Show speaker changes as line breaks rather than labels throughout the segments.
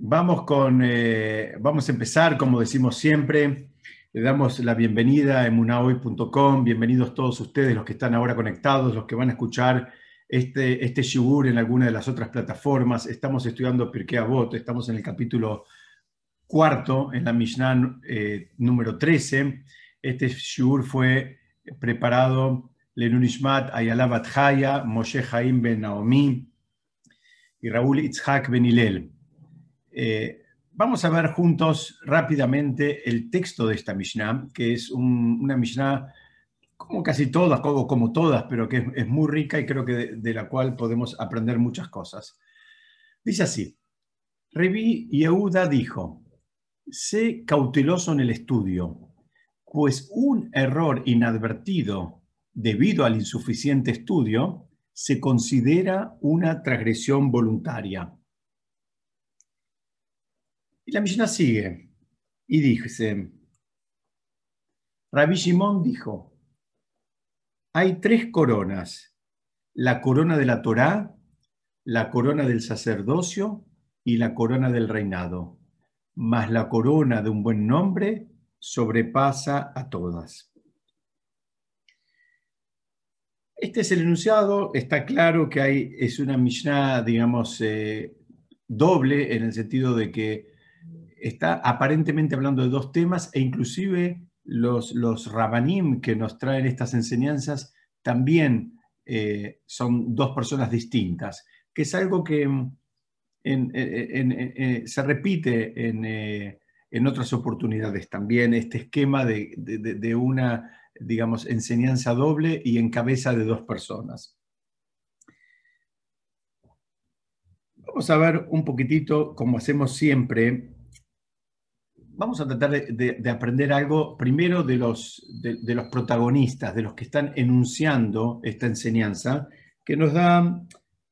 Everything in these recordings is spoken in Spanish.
vamos con, eh, vamos a empezar, como decimos siempre, le damos la bienvenida a emunahoy.com, bienvenidos todos ustedes, los que están ahora conectados, los que van a escuchar este, este shiur en alguna de las otras plataformas. Estamos estudiando Pirkei Avot, estamos en el capítulo cuarto, en la Mishnah eh, número 13. Este shiur fue preparado Lenunishmat Ayala Batjaya, Moshe Haim Ben Naomi y Raúl Itzhak Ben. Eh, vamos a ver juntos rápidamente el texto de esta Mishnah, que es una Mishnah como casi todas, como, todas, pero que es, muy rica y creo que de, la cual podemos aprender muchas cosas. Dice así, Revi Yehuda dijo, sé cauteloso en el estudio, pues un error inadvertido debido al insuficiente estudio se considera una transgresión voluntaria. Y la Mishnah sigue. Y dice, Rabbi Shimon dijo, hay tres coronas, la corona de la Torá, la corona del sacerdocio y la corona del reinado, mas la corona de un buen nombre sobrepasa a todas. Este es el enunciado, está claro que hay, es una Mishnah, digamos, eh, doble en el sentido de que está aparentemente hablando de dos temas e inclusive los, los rabanim que nos traen estas enseñanzas también eh, son dos personas distintas, que es algo que mm, se repite en, otras oportunidades también, este esquema de, una, digamos, enseñanza doble y en cabeza de dos personas. Vamos a ver un poquitito, como hacemos siempre, vamos a tratar de, aprender algo primero de los, de, los protagonistas, de los que están enunciando esta enseñanza, que nos da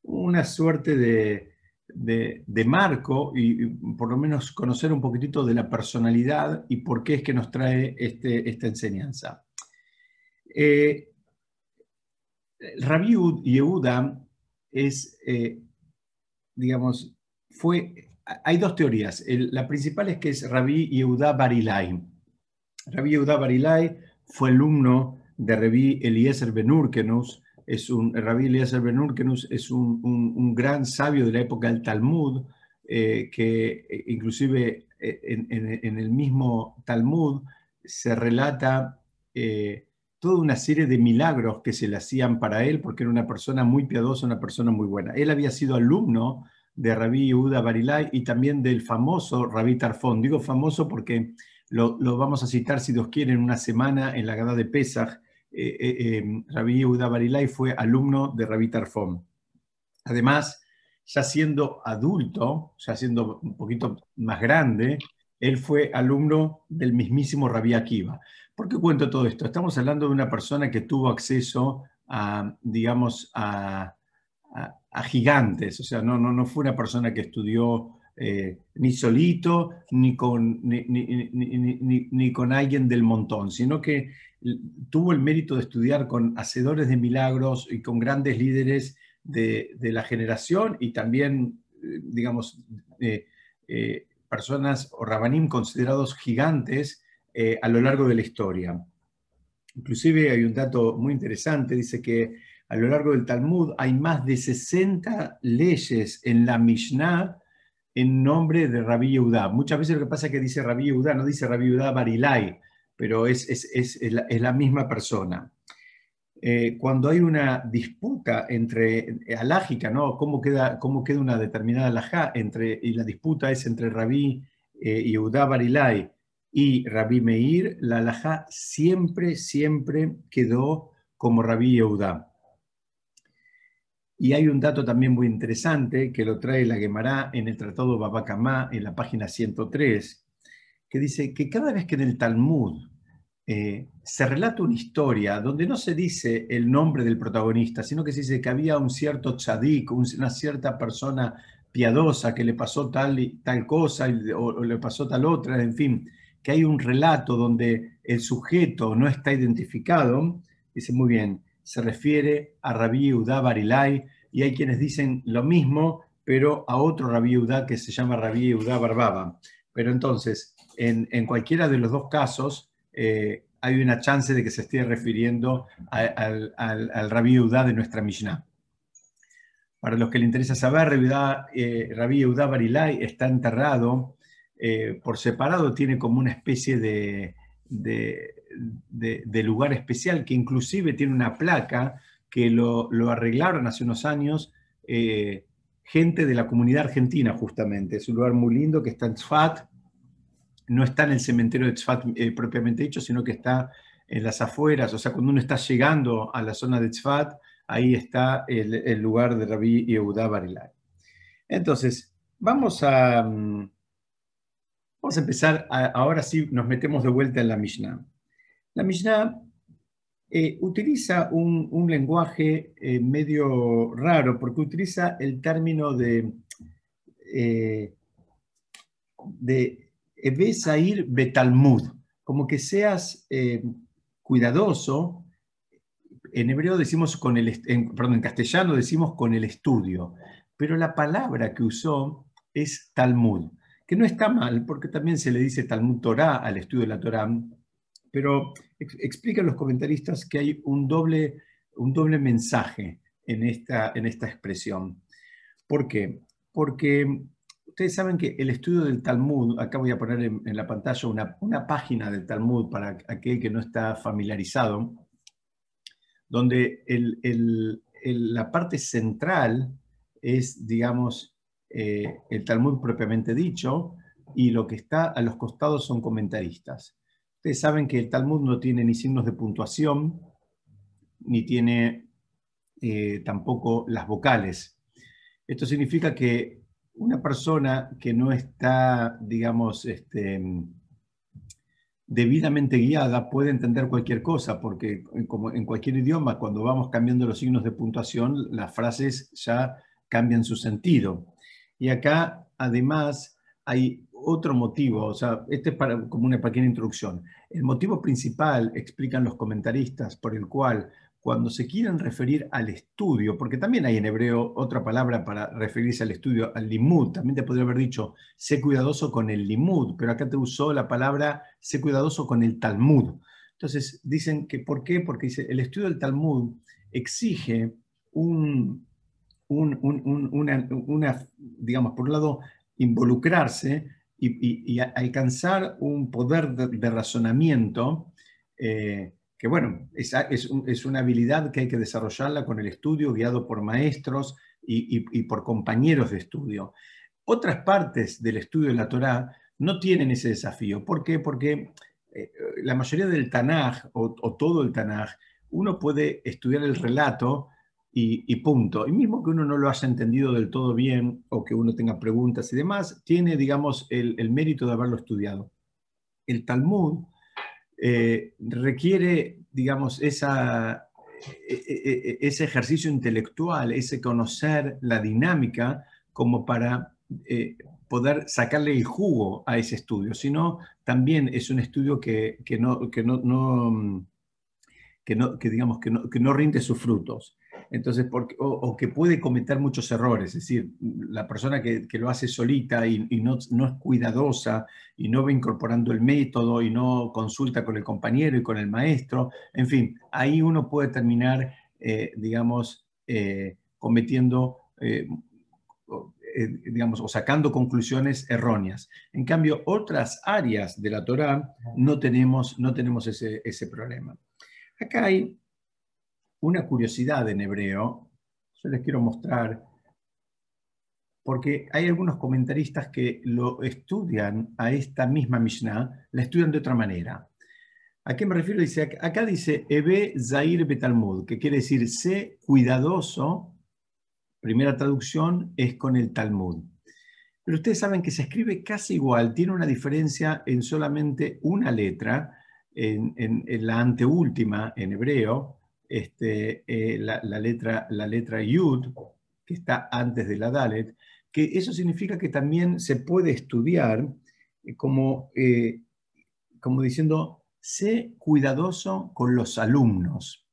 una suerte de, marco y, por lo menos conocer un poquitito de la personalidad y por qué es que nos trae este, esta enseñanza. Eh, Rabbi Yehuda es, eh, digamos, fue hay dos teorías. la principal es que es Rabbi Yehuda Barilai. Rabbi Yehuda Barilai fue alumno de Rabbi Eliezer Benurkenus. Es un, Rabbi Eliezer Benurkenus es un, gran sabio de la época del Talmud, eh, que eh, inclusive eh, en, el mismo Talmud se relata toda una serie de milagros que se le hacían para él, porque era una persona muy piadosa, una persona muy buena. Él había sido alumno de Rabí Yehuda Barilay y también del famoso Rabí Tarfón. Digo famoso porque lo, vamos a citar, si Dios quiere, en una semana en la Gada de Pesach. Eh, eh, eh, Rabí Yehuda Barilay fue alumno de Rabí Tarfón. Además, ya siendo adulto, ya siendo un poquito más grande, él fue alumno del mismísimo Rabí Akiva. ¿Por qué cuento todo esto? Estamos hablando de una persona que tuvo acceso a, digamos, a, a, gigantes, o sea, no, no, no fue una persona que estudió eh, ni solito, ni con, ni, ni, con alguien del montón, sino que tuvo el mérito de estudiar con hacedores de milagros y con grandes líderes de, la generación y también, eh, digamos, eh, personas o rabanim considerados gigantes a lo largo de la historia. Inclusive hay un dato muy interesante, dice que a lo largo del Talmud hay más de 60 leyes en la Mishnah en nombre de Rabbi Yehuda. Muchas veces lo que pasa es que dice Rabbi Yehuda, no dice Rabbi Yehuda Barilai, pero es, la, misma persona. Eh, cuando hay una disputa entre alágica, ¿no? ¿Cómo queda, cómo queda una determinada alajá entre, y la disputa es entre Rabbi eh, Yehuda Barilai y Rabbi Meir, la alajá siempre, siempre quedó como Rabbi Yehuda. Y hay un dato también muy interesante que lo trae la Gemara en el Tratado Babacamá, en la página 103, que dice que cada vez que en el Talmud eh, se relata una historia donde no se dice el nombre del protagonista, sino que se dice que había un cierto tzadik, una cierta persona piadosa que le pasó tal, tal cosa o, le pasó tal otra, en fin, que hay un relato donde el sujeto no está identificado, dice muy bien, se refiere a Rabí Udá Barilay, y hay quienes dicen lo mismo, pero a otro Rabí Eudá que se llama Rabí Eudá Barbaba. Pero entonces, en, cualquiera de los dos casos, eh, hay una chance de que se esté refiriendo al, Rabí Eudá de nuestra Mishnah. Para los que le interesa saber, Rabí Eudá eh, Barilai está enterrado eh, por separado, tiene como una especie de, de, lugar especial que inclusive tiene una placa que lo, arreglaron hace unos años eh, gente de la comunidad argentina justamente. Es un lugar muy lindo que está en Tzfat, no está en el cementerio de Tzfat eh, propiamente dicho, sino que está en las afueras, o sea, cuando uno está llegando a la zona de Tzfat, ahí está el, lugar de Rabbi Yehuda Barilai. Entonces, vamos a, mm, vamos a empezar, ahora sí nos metemos de vuelta en la Mishnah. La Mishnah eh, utiliza un, lenguaje eh, medio raro porque utiliza el término de, eh, de Betalmud, como que seas eh, cuidadoso. En hebreo decimos con el, perdón, en castellano decimos con el estudio, pero la palabra que usó es Talmud, que no está mal porque también se le dice Talmud Torah al estudio de la Torah, pero explican los comentaristas que hay un doble, un doble mensaje en esta, en esta expresión. ¿Por qué? Porque ustedes saben que el estudio del Talmud, acá voy a poner en, la pantalla una, una, página del Talmud para aquel que no está familiarizado, donde la parte central es, digamos, eh, el Talmud propiamente dicho, y lo que está a los costados son comentaristas. Ustedes saben que el Talmud no tiene ni signos de puntuación, ni tiene eh, tampoco las vocales. Esto significa que una persona que no está, digamos, este, debidamente guiada puede entender cualquier cosa, porque como en cualquier idioma, cuando vamos cambiando los signos de puntuación, las frases ya cambian su sentido. Y acá, además, hay otro motivo, o sea, este es como una pequeña introducción. El motivo principal, explican los comentaristas, por el cual cuando se quieren referir al estudio, porque también hay en hebreo otra palabra para referirse al estudio, al limud, también te podría haber dicho, sé cuidadoso con el limud, pero acá te usó la palabra sé cuidadoso con el Talmud. Entonces dicen que, ¿por qué? Porque dice, el estudio del Talmud exige un, una, una, digamos, por un lado, involucrarse y, alcanzar un poder de, razonamiento eh, que, bueno, es, es, una habilidad que hay que desarrollarla con el estudio, guiado por maestros y, por compañeros de estudio. Otras partes del estudio de la Torá no tienen ese desafío. ¿Por qué? Porque eh, la mayoría del Tanaj o, o todo el Tanaj, uno puede estudiar el relato y, punto. Y mismo que uno no lo haya entendido del todo bien o que uno tenga preguntas y demás, tiene, digamos, el, mérito de haberlo estudiado. El Talmud eh, requiere, digamos, esa, e, e, e, ese ejercicio intelectual, ese conocer la dinámica como para eh, poder sacarle el jugo a ese estudio. Si no, también es un estudio que, que no, no que, no, que digamos que no, que no rinde sus frutos entonces, o, que puede cometer muchos errores, es decir, la persona que, lo hace solita y, no, es cuidadosa y no va incorporando el método y no consulta con el compañero y con el maestro, en fin, ahí uno puede terminar, eh, digamos, eh, cometiendo, eh, digamos, o sacando conclusiones erróneas. En cambio, otras áreas de la Torah no tenemos, no tenemos ese, ese problema. Acá hay una curiosidad en hebreo, yo les quiero mostrar, porque hay algunos comentaristas que lo estudian a esta misma Mishnah, la estudian de otra manera. ¿A qué me refiero? Dice, acá dice Ebe Zair Betalmud, que quiere decir sé cuidadoso. Primera traducción es con el Talmud. Pero ustedes saben que se escribe casi igual, tiene una diferencia en solamente una letra, en, en la anteúltima en hebreo, este, eh, la, letra, la letra Yud, que está antes de la Dalet, que eso significa que también se puede estudiar eh, como, eh, como diciendo, sé cuidadoso con los alumnos.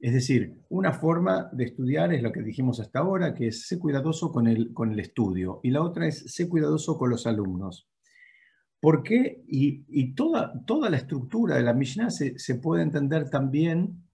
Es decir, una forma de estudiar es lo que dijimos hasta ahora, que es ser cuidadoso con el, con el estudio, y la otra es ser cuidadoso con los alumnos. ¿Por qué? Y, toda, toda la estructura de la Mishnah se, se, puede entender también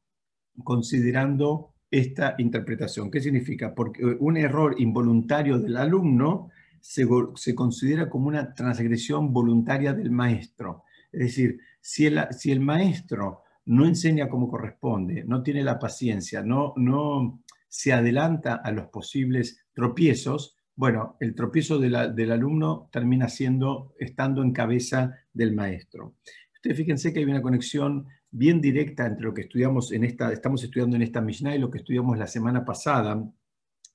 considerando esta interpretación. ¿Qué significa? Porque un error involuntario del alumno se, se considera como una transgresión voluntaria del maestro. Es decir, si el, si el maestro no enseña como corresponde, no tiene la paciencia, no, no se adelanta a los posibles tropiezos, bueno, el tropiezo del alumno termina siendo, estando en cabeza del maestro. Ustedes fíjense que hay una conexión bien directa entre lo que estudiamos en esta, estamos estudiando en esta Mishnah y lo que estudiamos la semana pasada,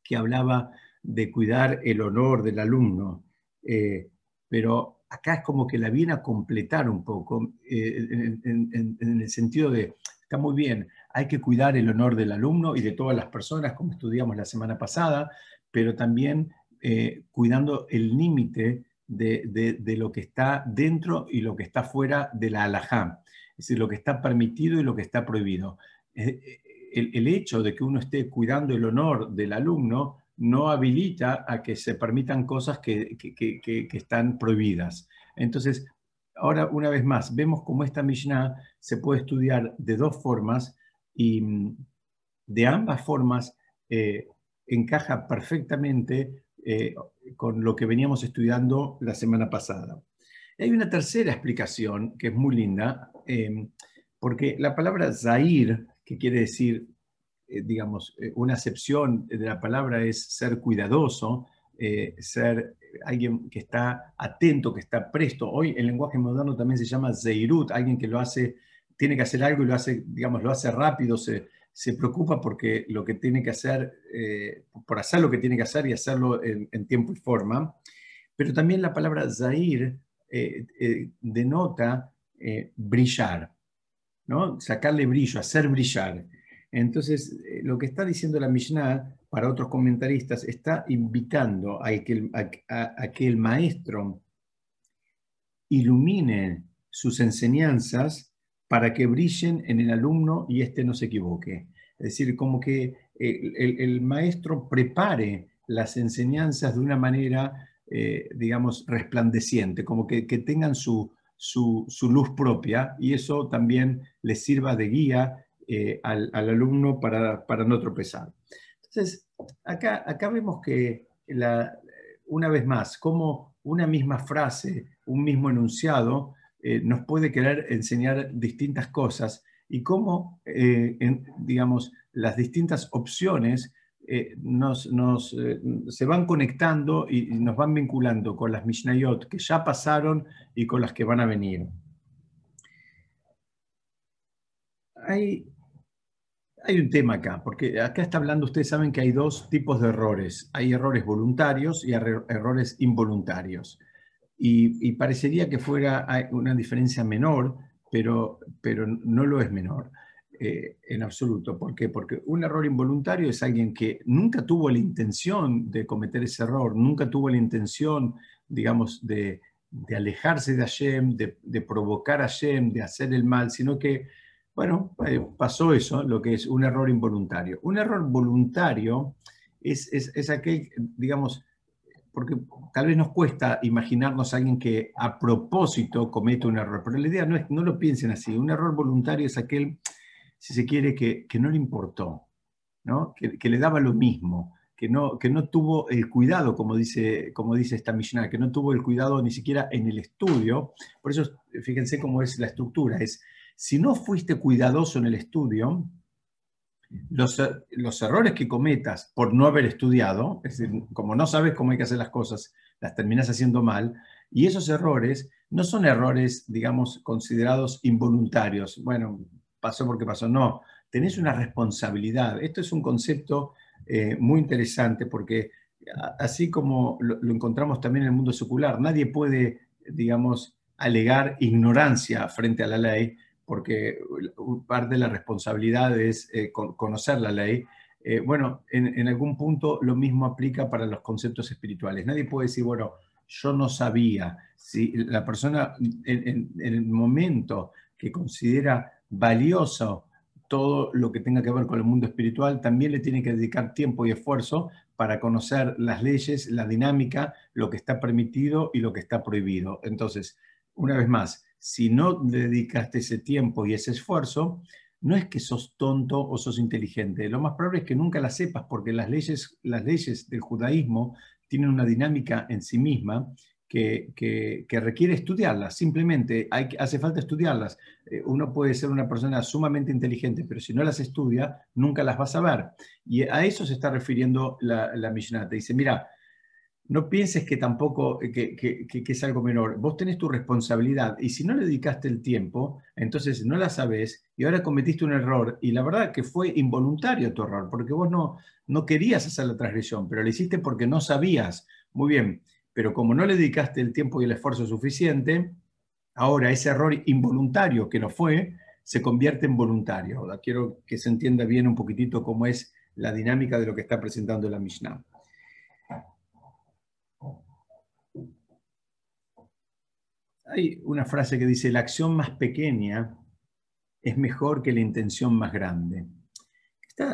que hablaba de cuidar el honor del alumno. Eh, pero acá es como que la viene a completar un poco, eh, en, el sentido de, está muy bien, hay que cuidar el honor del alumno y de todas las personas, como estudiamos la semana pasada, pero también eh, cuidando el límite de, lo que está dentro y lo que está fuera de la alajá, es decir, lo que está permitido y lo que está prohibido. Eh, el hecho de que uno esté cuidando el honor del alumno no habilita a que se permitan cosas que, están prohibidas. Entonces, ahora una vez más, vemos cómo esta Mishnah se puede estudiar de dos formas y mm, de ambas formas eh, encaja perfectamente eh, con lo que veníamos estudiando la semana pasada. Hay una tercera explicación que es muy linda, eh, porque la palabra Zair, que quiere decir eh, digamos, eh, una acepción de la palabra es ser cuidadoso, eh, ser alguien que está atento, que está presto. Hoy el lenguaje moderno también se llama zeirut, alguien que lo hace, tiene que hacer algo y lo hace, digamos, lo hace rápido, se, se preocupa porque lo que tiene que hacer, por hacer lo que tiene que hacer y hacerlo en, tiempo y forma. Pero también la palabra zair denota brillar, ¿no? sacarle brillo, hacer brillar. Entonces, eh, lo que está diciendo la Mishnah, para otros comentaristas, está invitando a que el, a, que el maestro ilumine sus enseñanzas para que brillen en el alumno y éste no se equivoque. Es decir, como que el, maestro prepare las enseñanzas de una manera, eh, digamos, resplandeciente, como que, tengan su, su, luz propia y eso también les sirva de guía eh, al, alumno para, no tropezar. Entonces, acá, acá vemos que la, una vez más, como una misma frase, un mismo enunciado, eh, nos puede querer enseñar distintas cosas y cómo, digamos, las distintas opciones nos, se van conectando y, nos van vinculando con las Mishnayot que ya pasaron y con las que van a venir. Hay hay un tema acá, porque acá está hablando, ustedes saben que hay dos tipos de errores. Hay errores voluntarios y errores involuntarios. Y, parecería que fuera una diferencia menor, pero, pero no lo es menor eh, en absoluto. ¿Por qué? Porque un error involuntario es alguien que nunca tuvo la intención de cometer ese error, nunca tuvo la intención, digamos, de, alejarse de Hashem, de, de provocar a Hashem, de hacer el mal, sino que bueno, eh, pasó eso, lo que es un error involuntario. Un error voluntario es, aquel, digamos, porque tal vez nos cuesta imaginarnos a alguien que a propósito comete un error, pero la idea no es, no lo piensen así, un error voluntario es aquel, si se quiere, que, no le importó, ¿no? Que, le daba lo mismo, que no, que no tuvo el cuidado, como dice, como dice esta Mishnah, que no tuvo el cuidado ni siquiera en el estudio, por eso fíjense cómo es la estructura, es si no fuiste cuidadoso en el estudio, los, los, errores que cometas por no haber estudiado, es decir, como no sabes cómo hay que hacer las cosas, las terminas haciendo mal, y esos errores no son errores, digamos, considerados involuntarios. Bueno, pasó porque pasó, no, tenés una responsabilidad. Esto es un concepto eh, muy interesante porque así como lo, encontramos también en el mundo secular, nadie puede, digamos, alegar ignorancia frente a la ley, porque parte de la responsabilidad es eh, conocer la ley. Eh, bueno, en, algún punto lo mismo aplica para los conceptos espirituales. Nadie puede decir, bueno, yo no sabía. Si la persona en, el momento que considera valioso todo lo que tenga que ver con el mundo espiritual, también le tiene que dedicar tiempo y esfuerzo para conocer las leyes, la dinámica, lo que está permitido y lo que está prohibido. Entonces, una vez más, si no dedicaste ese tiempo y ese esfuerzo, no es que sos tonto o sos inteligente. Lo más probable es que nunca las sepas porque las leyes, las leyes del judaísmo tienen una dinámica en sí misma que, requiere estudiarlas, simplemente hay, hace falta estudiarlas. Eh, uno puede ser una persona sumamente inteligente, pero si no las estudia, nunca las vas a ver. Y a eso se está refiriendo la, la Mishnah. Te dice, mira, no pienses que tampoco eh, que, es algo menor. Vos tenés tu responsabilidad y si no le dedicaste el tiempo, entonces no la sabes y ahora cometiste un error y la verdad que fue involuntario tu error porque vos no, no querías hacer la transgresión, pero lo hiciste porque no sabías. Muy bien, pero como no le dedicaste el tiempo y el esfuerzo suficiente, ahora ese error involuntario que no fue, se convierte en voluntario. quiero que se entienda bien un poquitito cómo es la dinámica de lo que está presentando la Mishnah. Hay una frase que dice, la acción más pequeña es mejor que la intención más grande.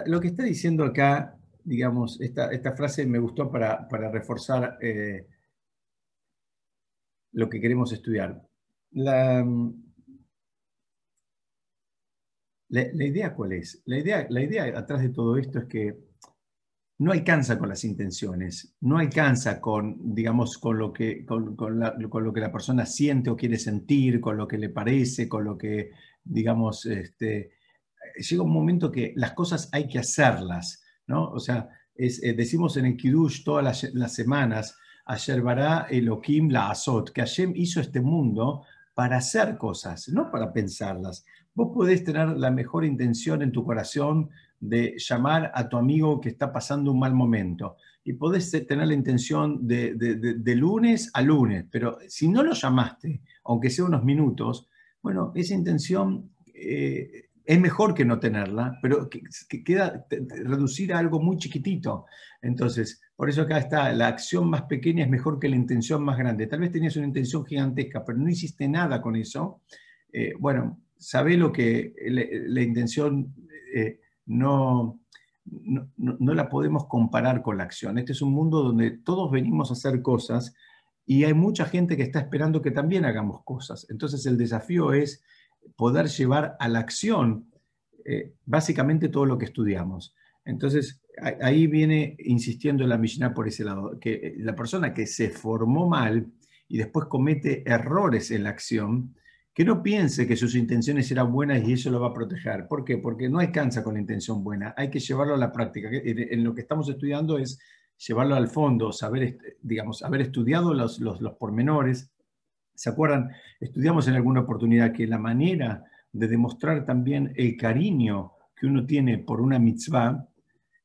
lo que está diciendo acá, digamos, esta, esta frase me gustó para, reforzar eh, lo que queremos estudiar. La, la, idea cuál es? La idea, la idea atrás de todo esto es que no alcanza con las intenciones, no alcanza con, digamos, con lo, que, con, lo que la persona siente o quiere sentir, con lo que le parece, con lo que, digamos, este, llega un momento que las cosas hay que hacerlas, ¿no? O sea, eh, decimos en el Kiddush todas las, semanas, Ayer Bará Elohim la Azot, que Hashem hizo este mundo para hacer cosas, no para pensarlas. Vos podés tener la mejor intención en tu corazón de llamar a tu amigo que está pasando un mal momento. Y podés tener la intención de, lunes a lunes, pero si no lo llamaste, aunque sea unos minutos, bueno, esa intención eh, es mejor que no tenerla, pero que, queda reducir a algo muy chiquitito. Entonces, por eso acá está, la acción más pequeña es mejor que la intención más grande. Tal vez tenías una intención gigantesca, pero no hiciste nada con eso. Eh, bueno, sabe lo que la, intención... Eh, no, no, la podemos comparar con la acción. Este es un mundo donde todos venimos a hacer cosas y hay mucha gente que está esperando que también hagamos cosas. Entonces el desafío es poder llevar a la acción eh, básicamente todo lo que estudiamos. Entonces ahí viene insistiendo la Mishnah por ese lado, que la persona que se formó mal y después comete errores en la acción, que no piense que sus intenciones eran buenas y eso lo va a proteger. ¿Por qué? Porque no alcanza con la intención buena, hay que llevarlo a la práctica. En lo que estamos estudiando es llevarlo al fondo, saber, digamos, haber estudiado los, los, pormenores. ¿Se acuerdan? Estudiamos en alguna oportunidad que la manera de demostrar también el cariño que uno tiene por una mitzvah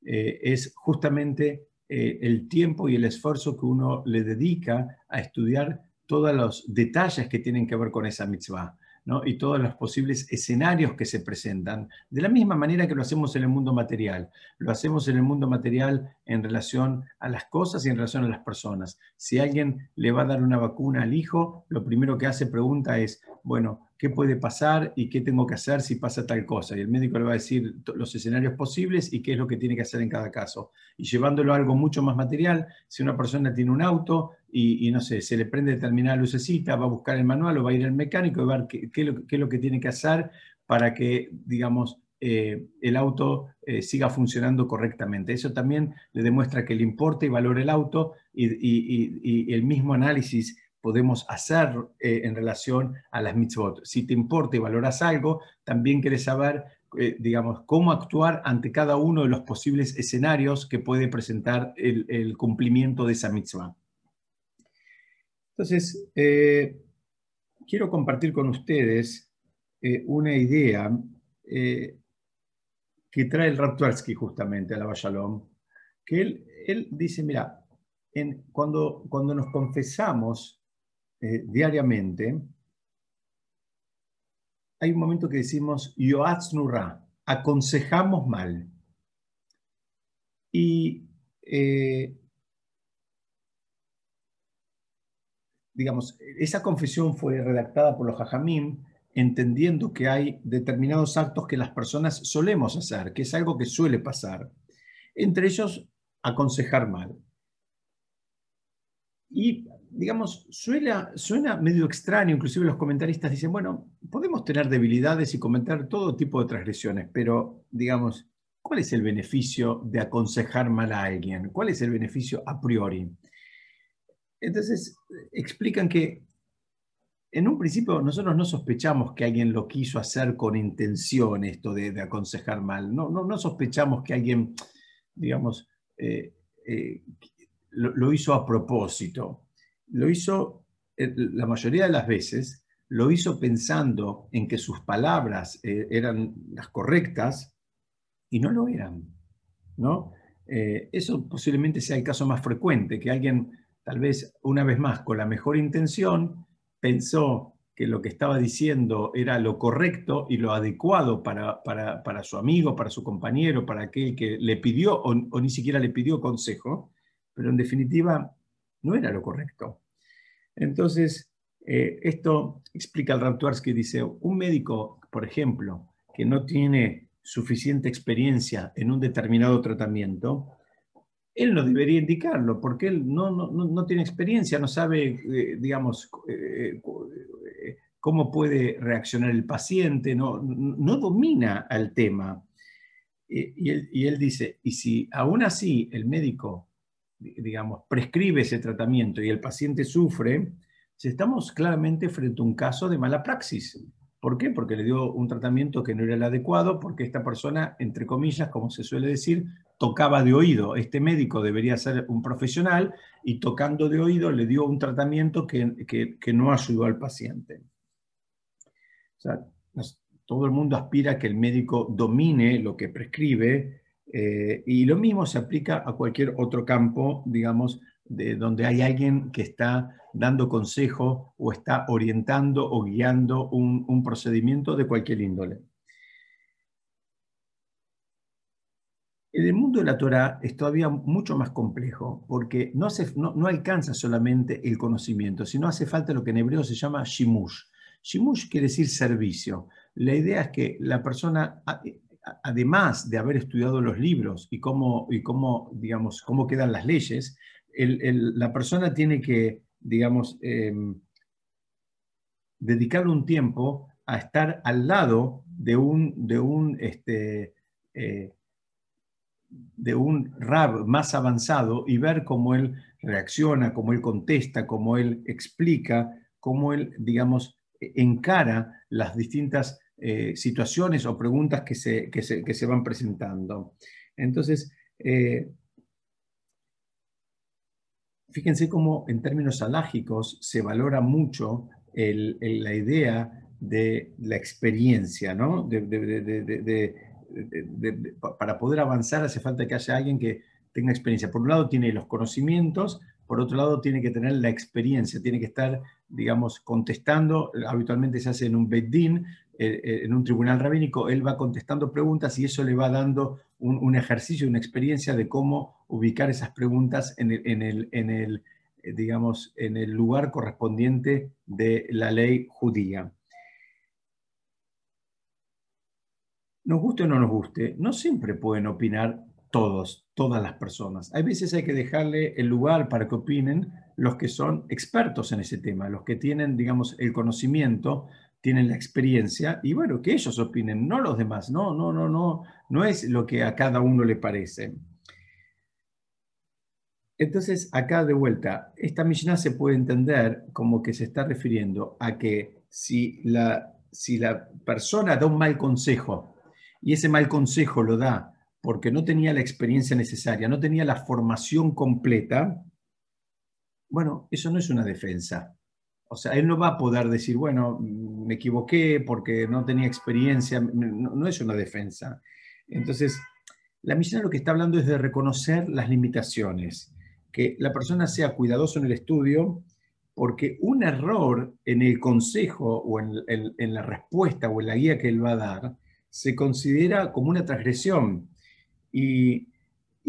eh, es justamente eh, el tiempo y el esfuerzo que uno le dedica a estudiar todos los detalles que tienen que ver con esa mitzvah. ¿No? y todos los posibles escenarios que se presentan, de la misma manera que lo hacemos en el mundo material. Lo hacemos en el mundo material en relación a las cosas y en relación a las personas. Si alguien le va a dar una vacuna al hijo, lo primero que hace pregunta es, bueno, qué puede pasar y qué tengo que hacer si pasa tal cosa. Y el médico le va a decir los escenarios posibles y qué es lo que tiene que hacer en cada caso. Y llevándolo a algo mucho más material, si una persona tiene un auto y, no sé, se le prende determinada lucecita, va a buscar el manual o va a ir al mecánico y va a ver qué, es lo que tiene que hacer para que, digamos, eh, el auto eh, siga funcionando correctamente. Eso también le demuestra que le importa y valora el auto y el mismo análisis podemos hacer eh, en relación a las mitzvot. Si te importa y valoras algo, también quieres saber, eh, digamos, cómo actuar ante cada uno de los posibles escenarios que puede presentar el, cumplimiento de esa mitzvah. Entonces, eh, quiero compartir con ustedes una idea que trae el Raptuarsky justamente a la Shalom, que él, él dice, mira, cuando, cuando nos confesamos eh, diariamente, hay un momento que decimos Yoatz Nurra, aconsejamos mal. Y eh, digamos, esa confesión fue redactada por los Jajamim entendiendo que hay determinados actos que las personas solemos hacer, que es algo que suele pasar. Entre ellos, aconsejar mal. Y, digamos, suena, suena medio extraño, inclusive los comentaristas dicen, bueno, podemos tener debilidades y comentar todo tipo de transgresiones, pero, digamos, ¿cuál es el beneficio de aconsejar mal a alguien? ¿Cuál es el beneficio a priori? Entonces, explican que en un principio nosotros no sospechamos que alguien lo quiso hacer con intención esto de, aconsejar mal, no, no, sospechamos que alguien, digamos, eh, eh, lo, hizo a propósito. Lo hizo, eh, la mayoría de las veces, lo hizo pensando en que sus palabras eh, eran las correctas y no lo eran. ¿no? Eh, eso posiblemente sea el caso más frecuente, que alguien, tal vez una vez más, con la mejor intención, pensó que lo que estaba diciendo era lo correcto y lo adecuado para, su amigo, para su compañero, para aquel que le pidió o ni siquiera le pidió consejo, pero en definitiva no era lo correcto. Entonces, eh, esto explica el que dice, un médico, por ejemplo, que no tiene suficiente experiencia en un determinado tratamiento, él no debería indicarlo, porque él no, no, tiene experiencia, no sabe, eh, digamos, eh, cómo puede reaccionar el paciente, no, no domina el tema. Y él, y él dice, y si aún así el médico digamos, prescribe ese tratamiento y el paciente sufre, estamos claramente frente a un caso de mala praxis. ¿Por qué? Porque le dio un tratamiento que no era el adecuado, porque esta persona, entre comillas, como se suele decir, tocaba de oído. Este médico debería ser un profesional y tocando de oído le dio un tratamiento que, que, no ayudó al paciente. Todo el mundo aspira a que el médico domine lo que prescribe eh, y lo mismo se aplica a cualquier otro campo, digamos, de donde hay alguien que está dando consejo o está orientando o guiando un, procedimiento de cualquier índole. En el mundo de la Torah es todavía mucho más complejo porque no, no, alcanza solamente el conocimiento, sino hace falta lo que en hebreo se llama shimush. Shimush quiere decir servicio. La idea es que la persona además de haber estudiado los libros y cómo, y cómo, digamos, cómo quedan las leyes, la persona tiene que, digamos, em, dedicarle un tiempo a estar al lado de un, de un, este, eh, de un rab más avanzado y ver cómo él reacciona, cómo él contesta, cómo él explica, cómo él, digamos, encara las distintas eh, situaciones o preguntas que se, que se, van presentando. Entonces, eh, fíjense cómo en términos alágicos se valora mucho la idea de la experiencia, ¿no? para poder avanzar hace falta que haya alguien que tenga experiencia. Por un lado tiene los conocimientos, por otro lado tiene que tener la experiencia, tiene que estar, digamos, contestando, habitualmente se hace en un eh, en un tribunal rabínico, él va contestando preguntas y eso le va dando un, ejercicio, una experiencia de cómo ubicar esas preguntas en el, en el, eh, digamos, en el lugar correspondiente de la ley judía. Nos guste o no nos guste, no siempre pueden opinar todos, todas las personas. Hay veces hay que dejarle el lugar para que opinen los que son expertos en ese tema, los que tienen, digamos, el conocimiento, tienen la experiencia, y bueno, que ellos opinen, no los demás, no, no, no, no, no es lo que a cada uno le parece. Entonces, acá de vuelta, esta Mishnah se puede entender como que se está refiriendo a que si la, si la persona da un mal consejo y ese mal consejo lo da porque no tenía la experiencia necesaria, no tenía la formación completa, bueno, eso no es una defensa. O sea, él no va a poder decir, bueno, me equivoqué porque no tenía experiencia, no, es una defensa. Entonces, la misión lo que está hablando es de reconocer las limitaciones, que la persona sea cuidadoso en el estudio, porque un error en el consejo o en, en la respuesta o en la guía que él va a dar se considera como una transgresión y,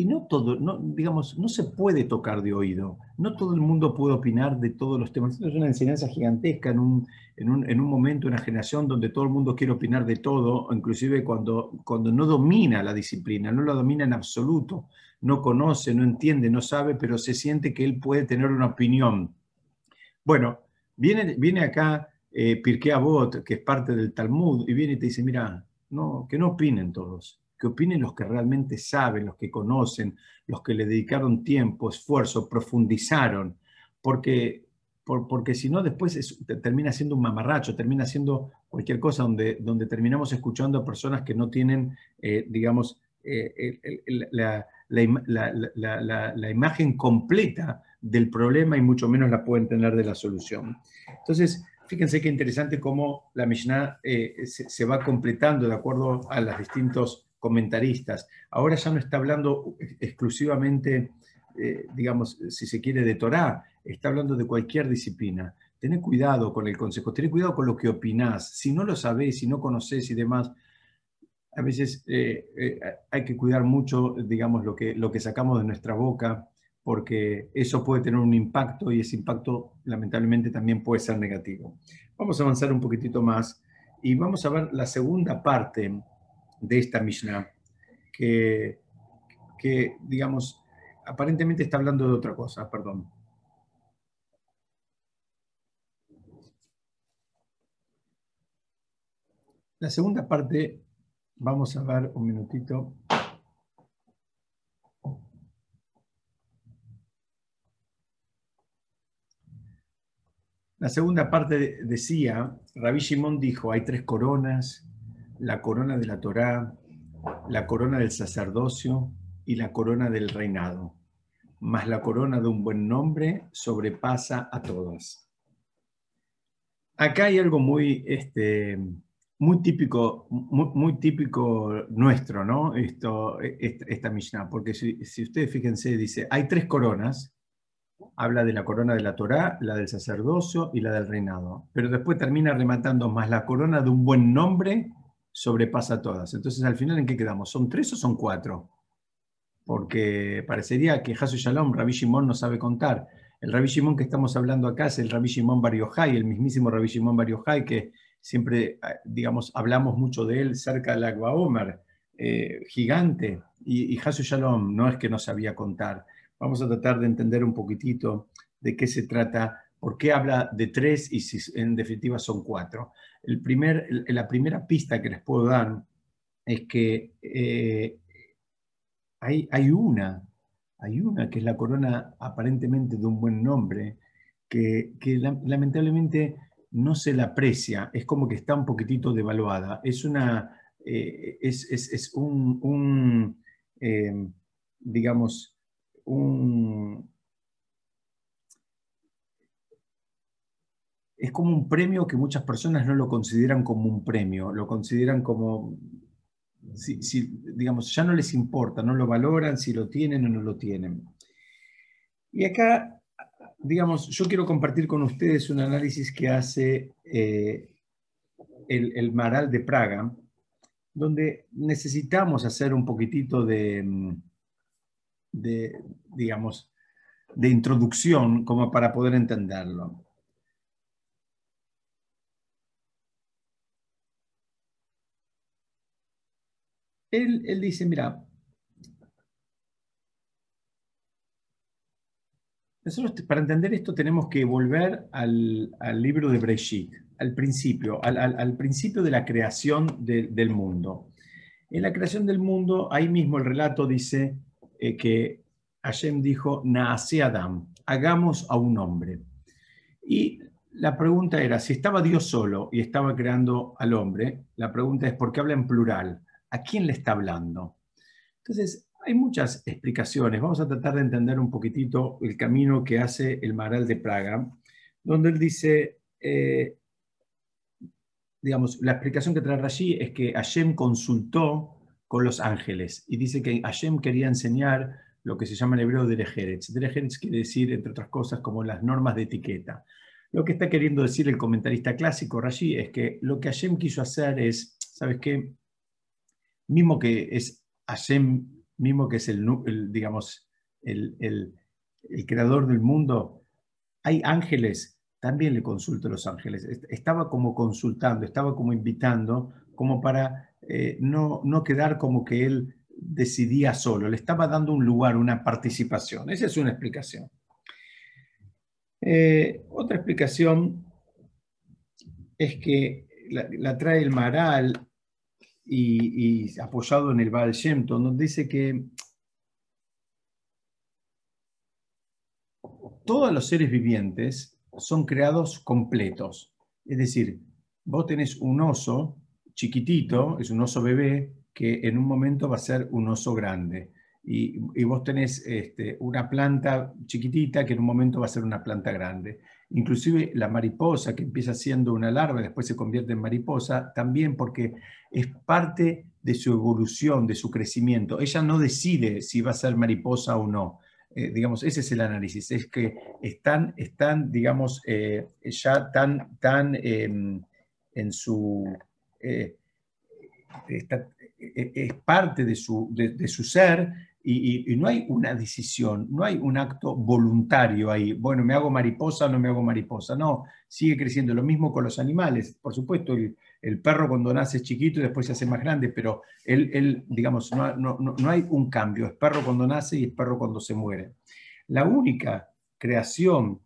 y no todo, no, digamos, no se puede tocar de oído. No todo el mundo puede opinar de todos los temas. Es una enseñanza gigantesca en un, en un, en un momento, una generación donde todo el mundo quiere opinar de todo, inclusive cuando, cuando no domina la disciplina, no la domina en absoluto, no conoce, no entiende, no sabe, pero se siente que él puede tener una opinión. Bueno, viene, viene acá eh, Pirkei Avot, que es parte del Talmud, y viene y te dice, mira, no, que no opinen todos que opinen los que realmente saben, los que conocen, los que le dedicaron tiempo, esfuerzo, profundizaron, porque, porque si no después termina siendo un mamarracho, termina siendo cualquier cosa donde, donde terminamos escuchando a personas que no tienen, digamos, la, la, imagen completa del problema y mucho menos la pueden tener de la solución. Entonces, fíjense qué interesante cómo la Mishnah eh, se, se, va completando de acuerdo a los distintos comentaristas. Ahora ya no está hablando exclusivamente, eh, digamos, si se quiere, de Torah, está hablando de cualquier disciplina. Tened cuidado con el consejo, tened cuidado con lo que opinás. Si no lo sabés, si no conocés y demás, a veces eh, eh, hay que cuidar mucho, digamos, lo que, lo que sacamos de nuestra boca, porque eso puede tener un impacto y ese impacto lamentablemente también puede ser negativo. Vamos a avanzar un poquitito más y vamos a ver la segunda parte de esta Mishnah, que, que, digamos, aparentemente está hablando de otra cosa, perdón. La segunda parte, vamos a ver un minutito. La segunda parte decía, Rabbi Shimon dijo, hay tres coronas, la corona de la Torá, la corona del sacerdocio y la corona del reinado. Mas la corona de un buen nombre sobrepasa a todas. Acá hay algo muy, este, muy típico, muy, típico nuestro, ¿no? Esto, esta, Mishnah, porque si, si, ustedes fíjense, dice, hay tres coronas, habla de la corona de la Torá, la del sacerdocio y la del reinado, pero después termina rematando más la corona de un buen nombre sobrepasa todas. Entonces, al final, ¿en qué quedamos? ¿Son tres o son cuatro? Porque parecería que Hasu Shalom, Rabbi Shimon, no sabe contar. El Rabbi Shimon que estamos hablando acá es el Rabbi Shimon Bar el mismísimo Rabbi Shimon Bar que siempre, ah, digamos, hablamos mucho de él cerca del Agua Omer, eh, gigante. Y, y Hasu Shalom no es que no sabía contar. Vamos a tratar de entender un poquitito de qué se trata, por qué habla de tres y si en definitiva son cuatro el primer, la primera pista que les puedo dar es que eh, hay, hay, una, hay una que es la corona aparentemente de un buen nombre, que, lamentablemente no se la aprecia, es como que está un poquitito devaluada. Es una, eh, es, un, eh, digamos, un, es como un premio que muchas personas no lo consideran como un premio, lo consideran como, digamos, ya no les importa, no lo valoran si lo tienen o no lo tienen. Y acá, digamos, yo quiero compartir con ustedes un análisis que hace eh, el, Maral de Praga, donde necesitamos hacer un poquitito de, de, digamos, de introducción como para poder entenderlo. Él, dice, mira, nosotros para entender esto tenemos que volver al, libro de Breshit, al principio, al, principio de la creación del mundo. En la creación del mundo, ahí mismo el relato dice eh, que Hashem dijo, Naase Adam, hagamos a un hombre. Y la pregunta era, si estaba Dios solo y estaba creando al hombre, la pregunta es, ¿por qué habla en plural? ¿A quién le está hablando? Entonces, hay muchas explicaciones. Vamos a tratar de entender un poquitito el camino que hace el Maral de Praga, donde él dice, eh, digamos, la explicación que trae Rashi es que Hashem consultó con los ángeles y dice que Hashem quería enseñar lo que se llama en hebreo Derejeretz. Derejeretz quiere decir, entre otras cosas, como las normas de etiqueta. Lo que está queriendo decir el comentarista clásico Rashi es que lo que Hashem quiso hacer es, ¿sabes qué? Mismo que es Hashem mismo que es el, digamos, el, el, creador del mundo, hay ángeles, también le consulto a los ángeles. Estaba como consultando, estaba como invitando, como para eh, no, no quedar como que él decidía solo, le estaba dando un lugar, una participación. Esa es una explicación. Eh, otra explicación es que la, trae el Maral y, apoyado en el Baal Shem donde dice que todos los seres vivientes son creados completos. Es decir, vos tenés un oso chiquitito, es un oso bebé, que en un momento va a ser un oso grande. Y, vos tenés este, una planta chiquitita que en un momento va a ser una planta grande. Inclusive la mariposa que empieza siendo una larva después se convierte en mariposa, también porque es parte de su evolución, de su crecimiento. Ella no decide si va a ser mariposa o no. Eh, digamos, ese es el análisis, es que están, están digamos, eh, ya tan, tan em, en su... Eh, es parte de su, de su ser y, no hay una decisión, no hay un acto voluntario ahí. Bueno, me hago mariposa o no me hago mariposa. No, sigue creciendo. Lo mismo con los animales. Por supuesto, el, perro cuando nace es chiquito y después se hace más grande, pero él, digamos, no, no, no, hay un cambio. Es perro cuando nace y es perro cuando se muere. La única creación,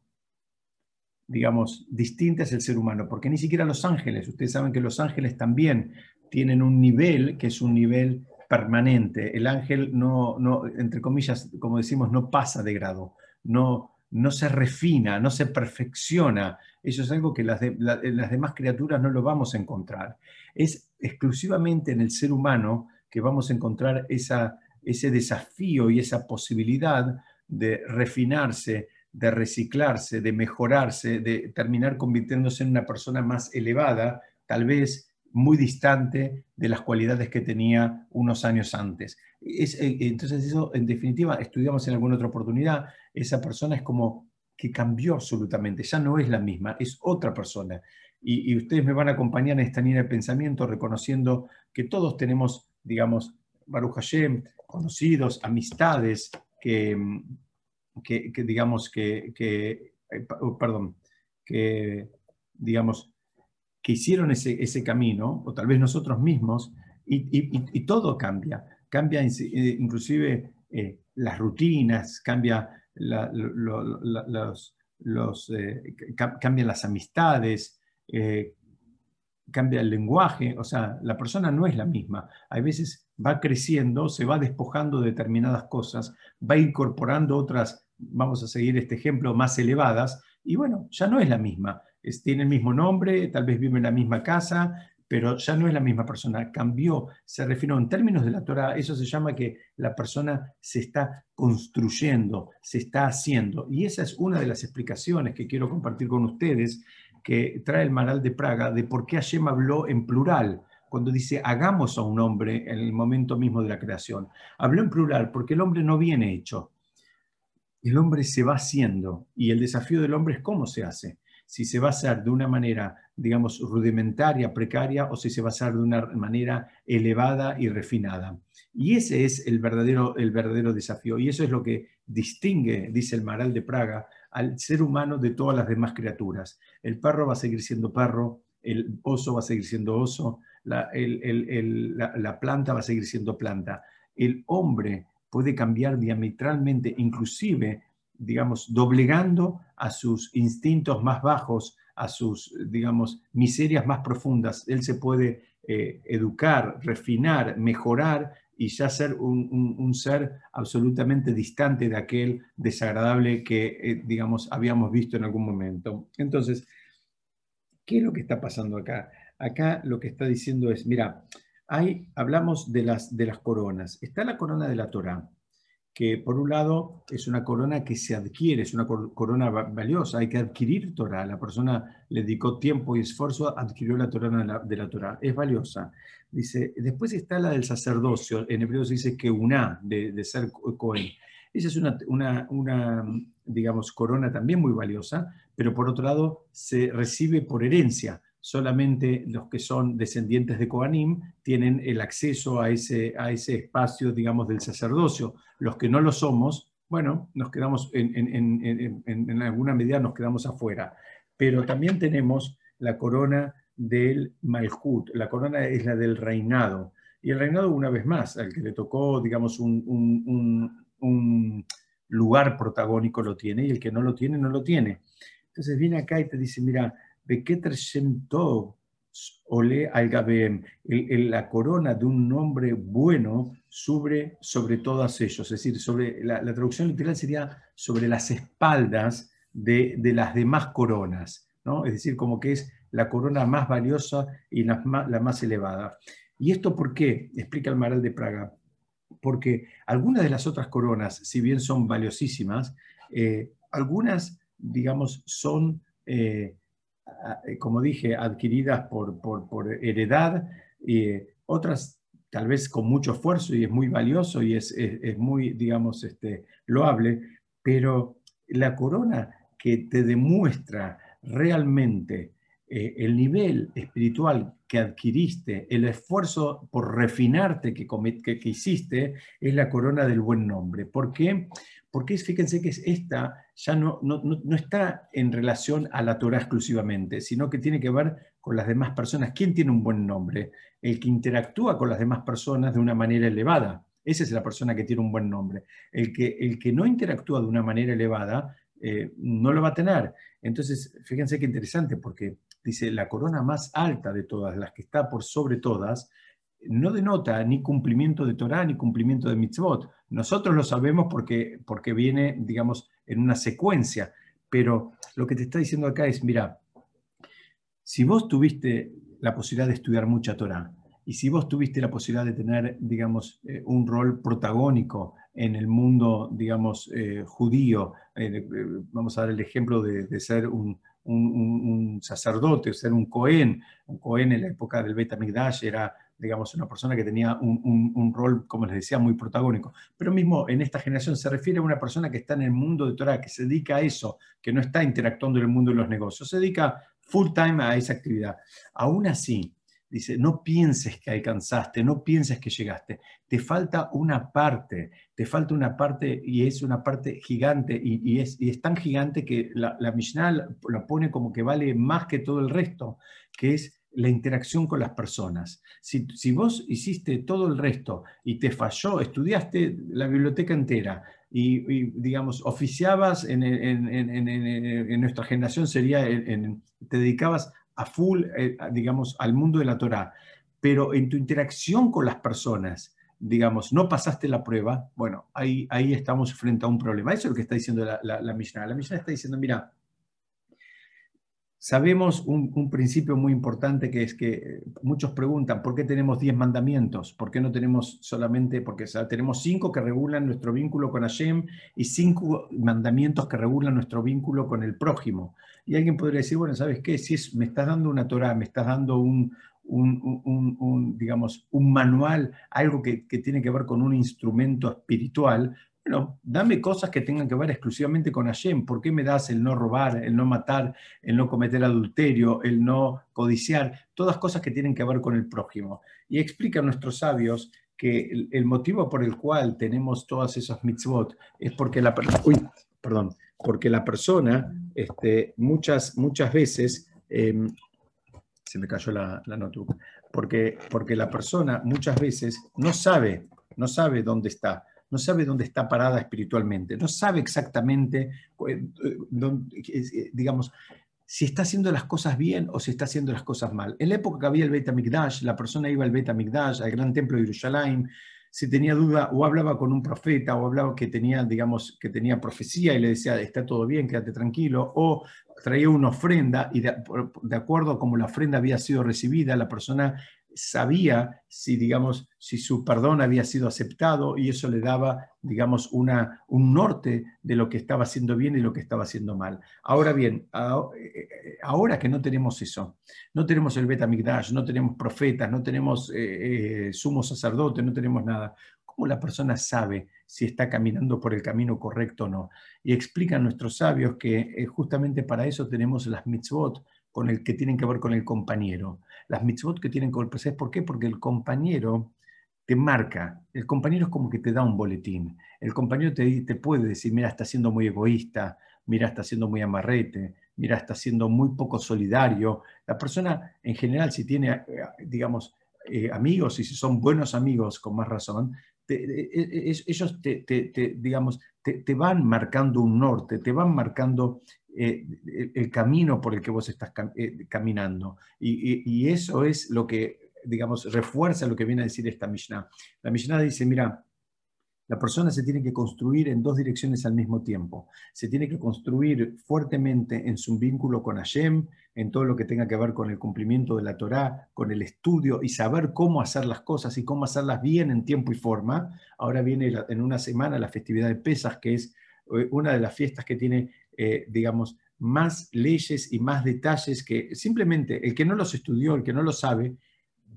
digamos, distinta es el ser humano, porque ni siquiera los ángeles, ustedes saben que los ángeles también tienen un nivel que es un nivel permanente. El ángel no, no, entre comillas, como decimos, no pasa de grado, no, no se refina, no se perfecciona. Eso es algo que las, las demás criaturas no lo vamos a encontrar. Es exclusivamente en el ser humano que vamos a encontrar esa, ese desafío y esa posibilidad de refinarse, de reciclarse, de mejorarse, de terminar convirtiéndose en una persona más elevada, tal vez muy distante de las cualidades que tenía unos años antes. Es, eh, entonces eso, en definitiva, estudiamos en alguna otra oportunidad, esa persona es como que cambió absolutamente, ya no es la misma, es otra persona. Y, ustedes me van a acompañar en esta línea de pensamiento reconociendo que todos tenemos, digamos, Baruch Hashem, conocidos, amistades, que, que, digamos, que, que, eh, perdón, que, digamos, que hicieron ese, ese camino, o tal vez nosotros mismos, y, todo cambia. Cambia eh, inclusive eh, las rutinas, cambia los, los eh, cambian las amistades, cambia el lenguaje, o sea, la persona no es la misma. A veces va creciendo, se va despojando de determinadas cosas, va incorporando otras, vamos a seguir este ejemplo, más elevadas, y bueno, ya no es la misma tiene el mismo nombre, tal vez vive en la misma casa, pero ya no es la misma persona, cambió, se refirió en términos de la Torah, eso se llama que la persona se está construyendo, se está haciendo. Y esa es una de las explicaciones que quiero compartir con ustedes, que trae el Maral de Praga, de por qué Hashem habló en plural, cuando dice hagamos a un hombre en el momento mismo de la creación. Habló en plural porque el hombre no viene hecho. El hombre se va haciendo y el desafío del hombre es cómo se hace si se va a hacer de una manera, digamos, rudimentaria, precaria, o si se va a hacer de una manera elevada y refinada. Y ese es el verdadero, el verdadero desafío. Y eso es lo que distingue, dice el Maral de Praga, al ser humano de todas las demás criaturas. El perro va a seguir siendo perro, el oso va a seguir siendo oso, la, la planta va a seguir siendo planta. El hombre puede cambiar diametralmente, inclusive digamos, doblegando a sus instintos más bajos, a sus, digamos, miserias más profundas. Él se puede eh, educar, refinar, mejorar y ya ser un, ser absolutamente distante de aquel desagradable que, eh, digamos, habíamos visto en algún momento. Entonces, ¿qué es lo que está pasando acá? Acá lo que está diciendo es, mira, hay, hablamos de las, de las coronas. Está la corona de la Torah que por un lado es una corona que se adquiere, es una corona valiosa, hay que adquirir Torah. La persona le dedicó tiempo y esfuerzo, adquirió la Torah de la, Torah, es valiosa. Dice, después está la del sacerdocio, en hebreo se dice que una, de, ser Cohen. Esa es una, una, una, digamos, corona también muy valiosa, pero por otro lado se recibe por herencia. Solamente los que son descendientes de Kohanim tienen el acceso a ese, a ese espacio, digamos, del sacerdocio. Los que no lo somos, bueno, nos quedamos, en, alguna medida nos quedamos afuera. Pero también tenemos la corona del Malhut, la corona es la del reinado. Y el reinado, una vez más, al que le tocó, digamos, un, lugar protagónico lo tiene, y el que no lo tiene, no lo tiene. Entonces viene acá y te dice, mira, Beketer Shem Tov, Ole al la corona de un nombre bueno sobre, sobre todos ellos. Es decir, sobre, la, traducción literal sería sobre las espaldas de, las demás coronas. ¿no? Es decir, como que es la corona más valiosa y la más, elevada. ¿Y esto por qué? Explica el Maral de Praga. Porque algunas de las otras coronas, si bien son valiosísimas, eh, algunas, digamos, son... Eh, como dije, adquiridas por, heredad, y otras tal vez con mucho esfuerzo y es muy valioso y es, muy, digamos, este, loable, pero la corona que te demuestra realmente eh, el nivel espiritual que adquiriste, el esfuerzo por refinarte que, que, que, hiciste, es la corona del buen nombre. ¿Por qué? Porque fíjense que esta ya no, no, no, está en relación a la Torah exclusivamente, sino que tiene que ver con las demás personas. ¿Quién tiene un buen nombre? El que interactúa con las demás personas de una manera elevada. Esa es la persona que tiene un buen nombre. El que, el que no interactúa de una manera elevada eh, no lo va a tener. Entonces, fíjense qué interesante, porque dice, la corona más alta de todas, las que está por sobre todas, no denota ni cumplimiento de Torah ni cumplimiento de mitzvot. Nosotros lo sabemos porque, porque viene, digamos, en una secuencia, pero lo que te está diciendo acá es, mira, si vos tuviste la posibilidad de estudiar mucha Torah, y si vos tuviste la posibilidad de tener, digamos, eh, un rol protagónico en el mundo, digamos, eh, judío, eh, vamos a dar el ejemplo de, ser un, un, sacerdote, ser un Cohen, un Cohen en la época del Bet HaMikdash era digamos, una persona que tenía un, rol, como les decía, muy protagónico. Pero mismo en esta generación se refiere a una persona que está en el mundo de Torah, que se dedica a eso, que no está interactuando en el mundo de los negocios, se dedica full time a esa actividad. Aún así, dice, no pienses que alcanzaste, no pienses que llegaste, te falta una parte, te falta una parte y es una parte gigante y, es, es, tan gigante que la, la Mishnah la pone como que vale más que todo el resto, que es la interacción con las personas. Si, vos hiciste todo el resto y te falló, estudiaste la biblioteca entera y, digamos, oficiabas en, nuestra generación, sería, te dedicabas a full, eh, digamos, al mundo de la Torah, pero en tu interacción con las personas, digamos, no pasaste la prueba, bueno, ahí, ahí estamos frente a un problema. Eso es lo que está diciendo la, la, la Mishnah. La Mishnah está diciendo, mira, Sabemos un, principio muy importante que es que eh, muchos preguntan, ¿por qué tenemos 10 mandamientos? ¿Por qué no tenemos solamente, porque tenemos 5 que regulan nuestro vínculo con Hashem y 5 mandamientos que regulan nuestro vínculo con el prójimo? Y alguien podría decir, bueno, ¿sabes qué? Si es, me estás dando una Torah, me estás dando un, digamos, un manual, algo que, que, tiene que ver con un instrumento espiritual, bueno, dame cosas que tengan que ver exclusivamente con Hashem. ¿Por qué me das el no robar, el no matar, el no cometer adulterio, el no codiciar? Todas cosas que tienen que ver con el prójimo. Y explican nuestros sabios que el, motivo por el cual tenemos todas esas mitzvot es porque la, perdón, porque la persona este, muchas, muchas veces... Em, se me cayó la, la notebook, porque, porque la persona muchas veces no sabe, no sabe dónde está no sabe dónde está parada espiritualmente, no sabe exactamente, eh, eh, digamos, si está haciendo las cosas bien o si está haciendo las cosas mal. En la época que había el Beit HaMikdash, la persona iba al Beit HaMikdash, al gran templo de Jerusalén, si tenía duda o hablaba con un profeta o hablaba que tenía, digamos, que tenía profecía y le decía, está todo bien, quédate tranquilo, o traía una ofrenda y de, acuerdo a cómo la ofrenda había sido recibida, la persona sabía si, digamos, si su perdón había sido aceptado y eso le daba, digamos, una, un norte de lo que estaba haciendo bien y lo que estaba haciendo mal. Ahora bien, eh, ahora que no tenemos eso, no tenemos el Betamigdash, no tenemos profetas, no tenemos eh, eh, sumo sacerdote, no tenemos nada, ¿cómo la persona sabe si está caminando por el camino correcto o no? Y explican nuestros sabios que justamente para eso tenemos las mitzvot, con el que tienen que ver con el compañero. Las mitzvot que tienen ver, ¿sabes por qué? Porque el compañero te marca, el compañero es como que te da un boletín. El compañero te, te puede decir, mira, está siendo muy egoísta, mira, está siendo muy amarrete, mira, está siendo muy poco solidario. La persona en general, si tiene, eh, digamos, eh, amigos y si son buenos amigos, con más razón, e, e, ellos te, digamos, te, van marcando un norte, te van marcando eh, el, camino por el que vos estás caminando. Y, eso es lo que, digamos, refuerza lo que viene a decir esta Mishnah. La Mishnah dice, mira, la persona se tiene que construir en dos direcciones al mismo tiempo. Se tiene que construir fuertemente en su vínculo con Hashem, en todo lo que tenga que ver con el cumplimiento de la Torá, con el estudio y saber cómo hacer las cosas y cómo hacerlas bien en tiempo y forma. Ahora viene en una semana la festividad de Pesas, que es eh, una de las fiestas que tiene, eh, digamos, más leyes y más detalles que simplemente el que no los estudió, el que no lo sabe,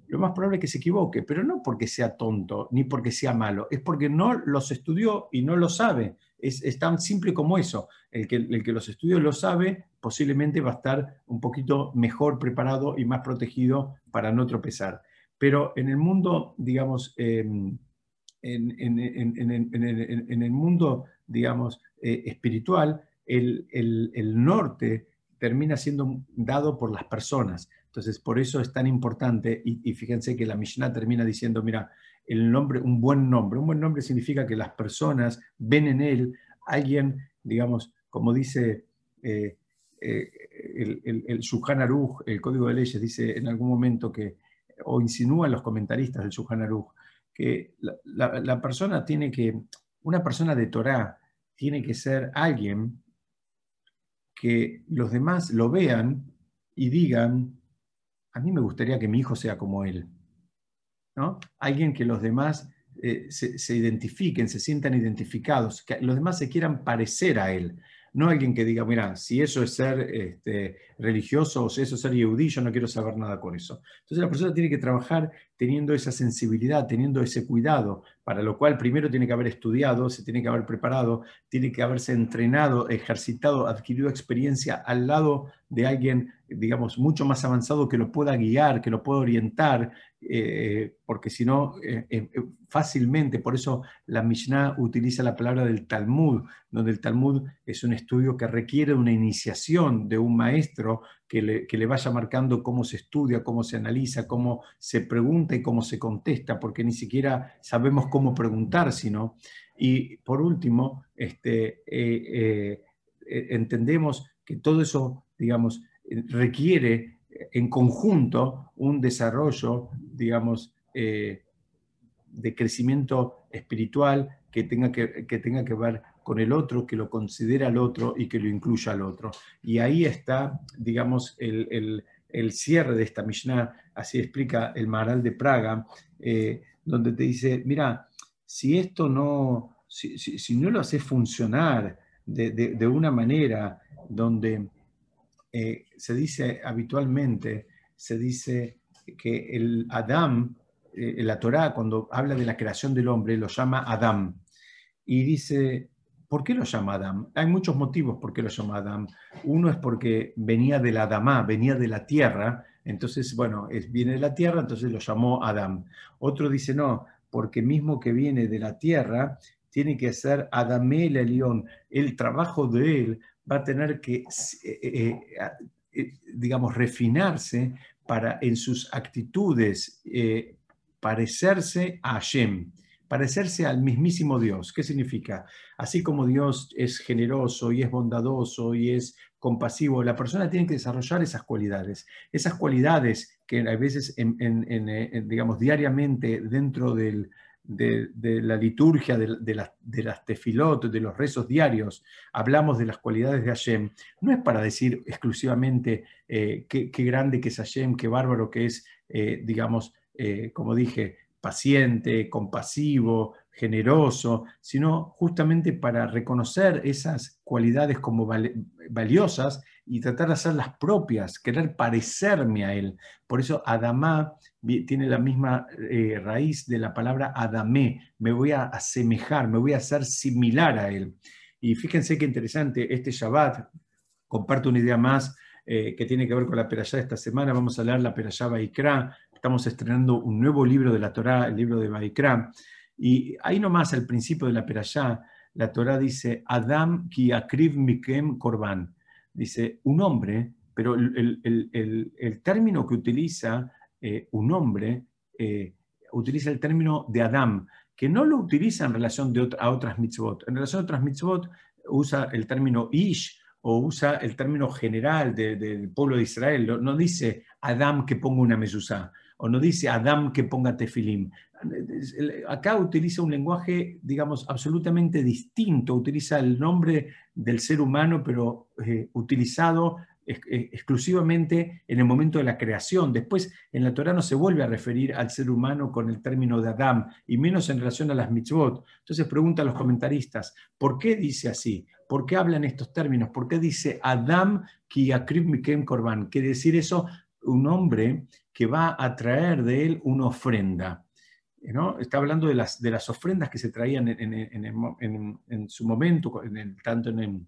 lo más probable es que se equivoque, pero no porque sea tonto ni porque sea malo, es porque no los estudió y no lo sabe. Es, tan simple como eso. El que, el que los estudió lo sabe, posiblemente va a estar un poquito mejor preparado y más protegido para no tropezar. Pero en el mundo, digamos, en, el mundo, digamos, eh, espiritual, el, norte termina siendo dado por las personas. Entonces, por eso es tan importante, y, fíjense que la Mishnah termina diciendo, mira, el nombre, un buen nombre. Un buen nombre significa que las personas ven en él alguien, digamos, como dice eh, eh, el, el, el Aruch, el Código de Leyes, dice en algún momento que, o insinúan los comentaristas del Shulchan Aruch, que la, la persona tiene que, una persona de Torah tiene que ser alguien que los demás lo vean y digan, a mí me gustaría que mi hijo sea como él. ¿no? Alguien que los demás eh, se, identifiquen, se sientan identificados, que los demás se quieran parecer a él. No alguien que diga, mira, si eso es ser este, religioso o si eso es ser yudí, yo no quiero saber nada con eso. Entonces la persona tiene que trabajar teniendo esa sensibilidad, teniendo ese cuidado, para lo cual primero tiene que haber estudiado, se tiene que haber preparado, tiene que haberse entrenado, ejercitado, adquirido experiencia al lado de alguien, digamos, mucho más avanzado que lo pueda guiar, que lo pueda orientar, eh, porque si no, eh, eh, fácilmente, por eso la Mishnah utiliza la palabra del Talmud, donde el Talmud es un estudio que requiere una iniciación de un maestro que le, vaya marcando cómo se estudia, cómo se analiza, cómo se pregunta y cómo se contesta, porque ni siquiera sabemos cómo preguntar, sino. Y por último, este, entendemos que todo eso, digamos, requiere en conjunto un desarrollo, digamos, eh, de crecimiento espiritual que tenga que, que tenga que ver con el otro, que lo considera al otro y que lo incluya al otro. Y ahí está, digamos, el, cierre de esta Mishnah, así explica el Maral de Praga, eh, donde te dice, mira, si esto no, si, no lo haces funcionar de, de una manera donde eh, se dice habitualmente, se dice que el Adam, eh, la Torá, cuando habla de la creación del hombre, lo llama Adam. Y dice, ¿por qué lo llama Adam? Hay muchos motivos por qué lo llama Adam. Uno es porque venía de la Adamá, venía de la tierra, entonces, bueno, viene de la tierra, entonces lo llamó Adam. Otro dice, no, porque mismo que viene de la tierra, tiene que ser Adamé el León, el trabajo de él va a tener que, eh, eh, eh, digamos, refinarse para en sus actitudes parecerse a Hashem, parecerse al mismísimo Dios. ¿Qué significa? Así como Dios es generoso y es bondadoso y es compasivo, la persona tiene que desarrollar esas cualidades. Esas cualidades que a veces, digamos, diariamente dentro de, la liturgia, de, las tefilot, de los rezos diarios, hablamos de las cualidades de Hashem, no es para decir exclusivamente eh, qué, grande que es Hashem, qué bárbaro que es, eh, digamos, eh, como dije, paciente, compasivo, generoso, sino justamente para reconocer esas cualidades como valiosas y tratar de hacerlas propias, querer parecerme a él. Por eso Adamá tiene la misma eh, raíz de la palabra Adamé, me voy a asemejar, me voy a hacer similar a él. Y fíjense qué interesante, este Shabbat, comparto una idea más, eh, que tiene que ver con la Perashá esta semana. Vamos a leer la Perashá Baikra. Estamos estrenando un nuevo libro de la Torá, el libro de Baikra. Y ahí nomás, al principio de la Perashá, la Torá dice, Adam ki akriv mikem korban. Dice, un hombre, pero el, término que utiliza eh, un hombre, eh, utiliza el término de Adam, que no lo utiliza en relación de a otras mitzvot. En relación a otras mitzvot usa el término ish o usa el término general del pueblo de Israel. No, dice Adam que ponga una mezuzá o no dice Adam que ponga tefilim. Acá utiliza un lenguaje, digamos, absolutamente distinto. Utiliza el nombre del ser humano, pero eh, utilizado eh, exclusivamente en el momento de la creación. Después en la Torah no se vuelve a referir al ser humano con el término de Adam, y menos en relación a las mitzvot. Entonces pregunta a los comentaristas, ¿por qué dice así? ¿Por qué habla en estos términos? ¿Por qué dice Adam ki akrib mikem korban? Quiere decir eso un hombre que va a traer de él una ofrenda. ¿no? Está hablando de las, de las ofrendas que se traían en, su momento, tanto en el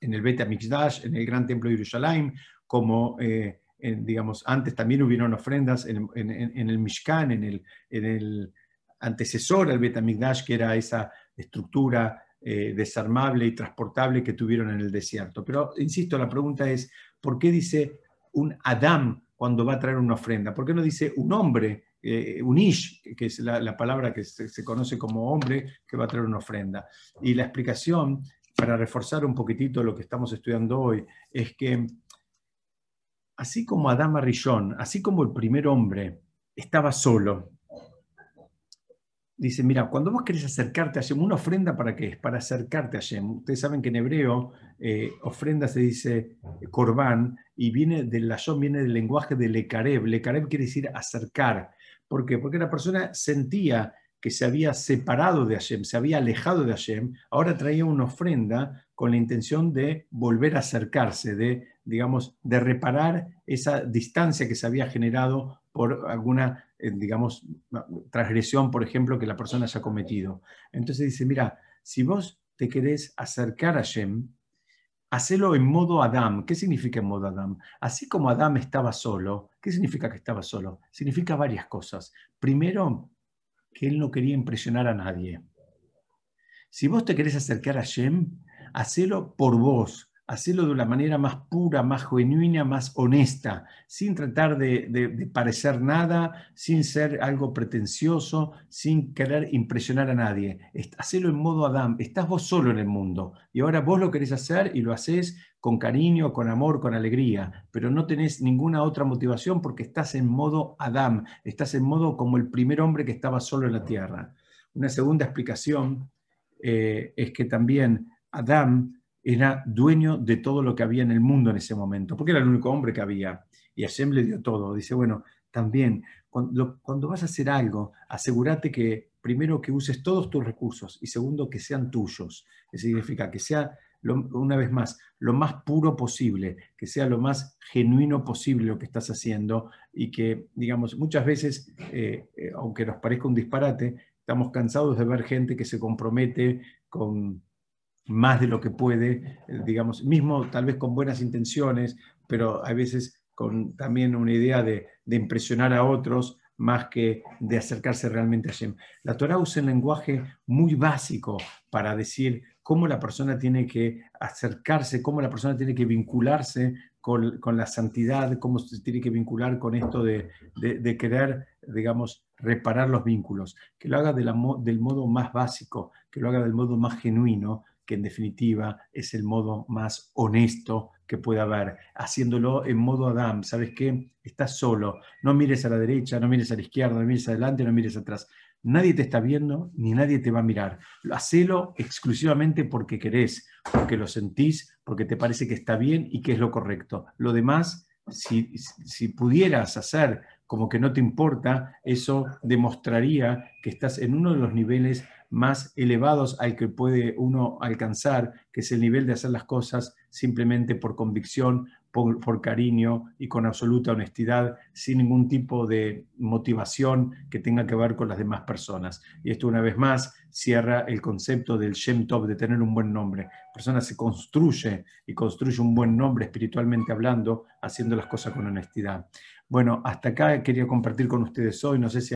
en el Bet HaMikdash, en el Gran Templo de Jerusalén, como, eh, digamos, antes también hubieron ofrendas en, el Mishkan, en el, en el antecesor al Bet HaMikdash, que era esa estructura eh, desarmable y transportable que tuvieron en el desierto. Pero, insisto, la pregunta es, ¿por qué dice un Adam cuando va a traer una ofrenda? ¿Por qué no dice un hombre, eh, un Ish, que es la, palabra que se, conoce como hombre, que va a traer una ofrenda? Y la explicación para reforzar un poquitito lo que estamos estudiando hoy, es que así como Adama Rishon, así como el primer hombre estaba solo, dice, mira, cuando vos querés acercarte a Hashem, ¿una ofrenda para qué es? Para acercarte a Hashem. Ustedes saben que en hebreo eh, ofrenda se dice korban y viene del lashon, viene del lenguaje de lekareb. Lekareb quiere decir acercar. ¿Por qué? Porque la persona sentía que se había separado de Hashem, se había alejado de Hashem, ahora traía una ofrenda con la intención de volver a acercarse, de, digamos, de reparar esa distancia que se había generado por alguna, eh, digamos, transgresión, por ejemplo, que la persona haya cometido. Entonces dice, mira, si vos te querés acercar a Hashem, hacelo en modo Adam. ¿Qué significa en modo Adam? Así como Adam estaba solo, ¿qué significa que estaba solo? Significa varias cosas. Primero, que él no quería impresionar a nadie. Si vos te querés acercar a Shem, hacelo por vos, hacelo de una manera más pura, más genuina, más honesta, sin tratar de, parecer nada, sin ser algo pretencioso, sin querer impresionar a nadie. Hacelo en modo Adam, estás vos solo en el mundo y ahora vos lo querés hacer y lo haces con cariño, con amor, con alegría, pero no tenés ninguna otra motivación porque estás en modo Adam, estás en modo como el primer hombre que estaba solo en la tierra. Una segunda explicación eh, es que también Adam era dueño de todo lo que había en el mundo en ese momento, porque era el único hombre que había, y Hashem le dio todo. Dice, bueno, también cuando, vas a hacer algo, asegúrate que primero que uses todos tus recursos y segundo que sean tuyos. Eso significa que sea una vez más, lo más puro posible, que sea lo más genuino posible lo que estás haciendo y que, digamos, muchas veces, eh, eh, aunque nos parezca un disparate, estamos cansados de ver gente que se compromete con más de lo que puede, eh, digamos, mismo tal vez con buenas intenciones, pero a veces con también una idea de, de impresionar a otros más que de acercarse realmente a Hashem. La Torah usa un lenguaje muy básico para decir cómo la persona tiene que acercarse, cómo la persona tiene que vincularse con, la santidad, cómo se tiene que vincular con esto de, querer, digamos, reparar los vínculos. Que lo haga del modo más básico, que lo haga del modo más genuino, que en definitiva es el modo más honesto que pueda haber, haciéndolo en modo Adam. ¿Sabes qué? Estás solo. No mires a la derecha, no mires a la izquierda, no mires adelante, no mires atrás. Nadie te está viendo ni nadie te va a mirar. Hacelo exclusivamente porque querés, porque lo sentís, porque te parece que está bien y que es lo correcto. Lo demás, si, si pudieras hacer como que no te importa, eso demostraría que estás en uno de los niveles más elevados al que puede uno alcanzar, que es el nivel de hacer las cosas simplemente por convicción, por, cariño y con absoluta honestidad, sin ningún tipo de motivación que tenga que ver con las demás personas. Y esto una vez más cierra el concepto del Shem Tov, de tener un buen nombre. La persona se construye y construye un buen nombre espiritualmente hablando, haciendo las cosas con honestidad. Bueno, hasta acá quería compartir con ustedes hoy. No sé si